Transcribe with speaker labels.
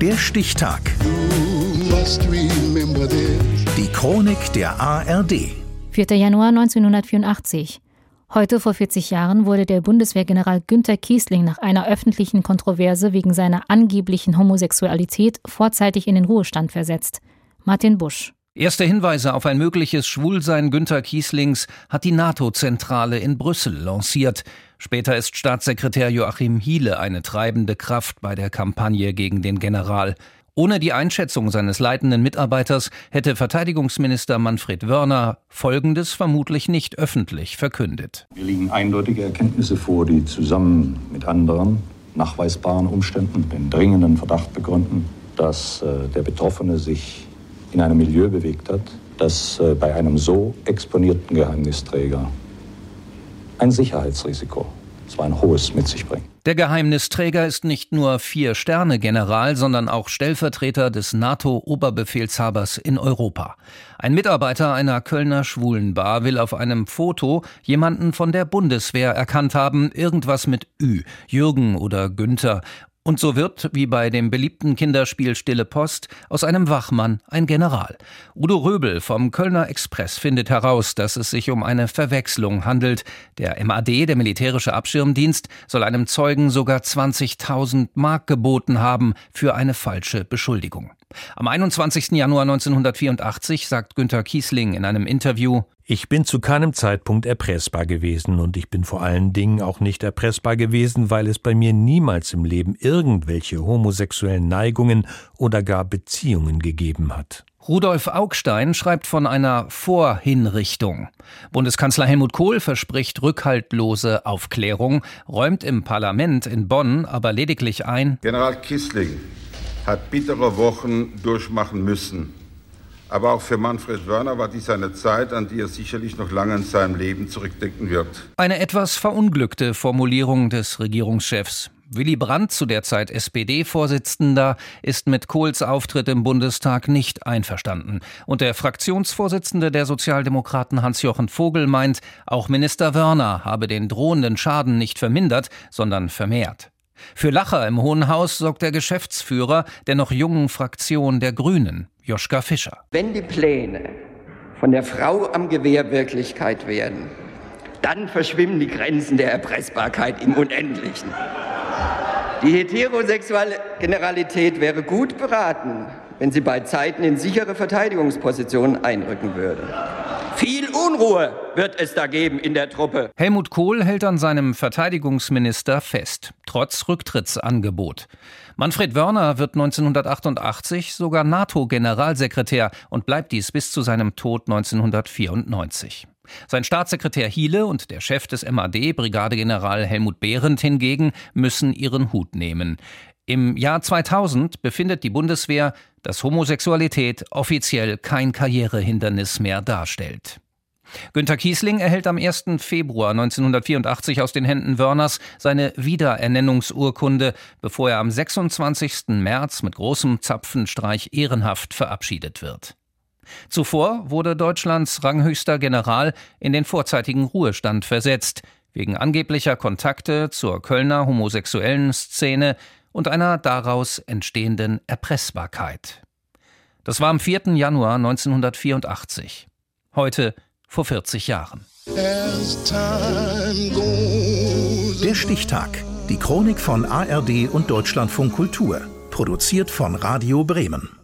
Speaker 1: Der Stichtag. Die Chronik der ARD.
Speaker 2: 4. Januar 1984. Heute vor 40 Jahren wurde der Bundeswehrgeneral Günther Kiesling nach einer öffentlichen Kontroverse wegen seiner angeblichen Homosexualität vorzeitig in den Ruhestand versetzt. Martin Busch.
Speaker 3: Erste Hinweise auf ein mögliches Schwulsein Günter Kieslings hat die NATO-Zentrale in Brüssel lanciert. Später ist Staatssekretär Joachim Hiele eine treibende Kraft bei der Kampagne gegen den General. Ohne die Einschätzung seines leitenden Mitarbeiters hätte Verteidigungsminister Manfred Wörner Folgendes vermutlich nicht öffentlich verkündet.
Speaker 4: Wir liegen eindeutige Erkenntnisse vor, die zusammen mit anderen nachweisbaren Umständen den dringenden Verdacht begründen, dass äh, der Betroffene sich in einem Milieu bewegt hat, das äh, bei einem so exponierten Geheimnisträger ein Sicherheitsrisiko, zwar ein hohes, mit sich bringt.
Speaker 3: Der Geheimnisträger ist nicht nur Vier-Sterne-General, sondern auch Stellvertreter des NATO-Oberbefehlshabers in Europa. Ein Mitarbeiter einer Kölner Schwulenbar will auf einem Foto jemanden von der Bundeswehr erkannt haben, irgendwas mit Ü, Jürgen oder Günther, und so wird, wie bei dem beliebten Kinderspiel Stille Post, aus einem Wachmann ein General. Udo Röbel vom Kölner Express findet heraus, dass es sich um eine Verwechslung handelt. Der MAD, der militärische Abschirmdienst, soll einem Zeugen sogar 20.000 Mark geboten haben für eine falsche Beschuldigung. Am 21. Januar 1984 sagt Günter Kiesling in einem Interview,
Speaker 5: ich bin zu keinem Zeitpunkt erpressbar gewesen und ich bin vor allen Dingen auch nicht erpressbar gewesen, weil es bei mir niemals im Leben irgendwelche homosexuellen Neigungen oder gar Beziehungen gegeben hat.
Speaker 3: Rudolf Augstein schreibt von einer Vorhinrichtung. Bundeskanzler Helmut Kohl verspricht rückhaltlose Aufklärung, räumt im Parlament in Bonn aber lediglich ein
Speaker 6: General Kissling hat bittere Wochen durchmachen müssen. Aber auch für Manfred Wörner war dies eine Zeit, an die er sicherlich noch lange in seinem Leben zurückdenken wird.
Speaker 3: Eine etwas verunglückte Formulierung des Regierungschefs. Willy Brandt, zu der Zeit SPD-Vorsitzender, ist mit Kohls Auftritt im Bundestag nicht einverstanden. Und der Fraktionsvorsitzende der Sozialdemokraten Hans-Jochen Vogel meint, auch Minister Wörner habe den drohenden Schaden nicht vermindert, sondern vermehrt. Für Lacher im Hohen Haus sorgt der Geschäftsführer der noch jungen Fraktion der Grünen, Joschka Fischer.
Speaker 7: Wenn die Pläne von der Frau am Gewehr Wirklichkeit werden, dann verschwimmen die Grenzen der Erpressbarkeit im Unendlichen. Die heterosexuelle Generalität wäre gut beraten, wenn sie bei Zeiten in sichere Verteidigungspositionen einrücken würde. Viel Unruhe wird es da geben in der Truppe.
Speaker 3: Helmut Kohl hält an seinem Verteidigungsminister fest, trotz Rücktrittsangebot. Manfred Wörner wird 1988 sogar NATO-Generalsekretär und bleibt dies bis zu seinem Tod 1994. Sein Staatssekretär Hiele und der Chef des MAD, Brigadegeneral Helmut Behrendt hingegen, müssen ihren Hut nehmen. Im Jahr 2000 befindet die Bundeswehr, dass Homosexualität offiziell kein Karrierehindernis mehr darstellt. Günter Kiesling erhält am 1. Februar 1984 aus den Händen Wörners seine Wiederernennungsurkunde, bevor er am 26. März mit großem Zapfenstreich ehrenhaft verabschiedet wird. Zuvor wurde Deutschlands ranghöchster General in den vorzeitigen Ruhestand versetzt, wegen angeblicher Kontakte zur Kölner homosexuellen Szene und einer daraus entstehenden Erpressbarkeit. Das war am 4. Januar 1984. Heute vor 40 Jahren.
Speaker 1: Der Stichtag. Die Chronik von ARD und Deutschlandfunk Kultur. Produziert von Radio Bremen.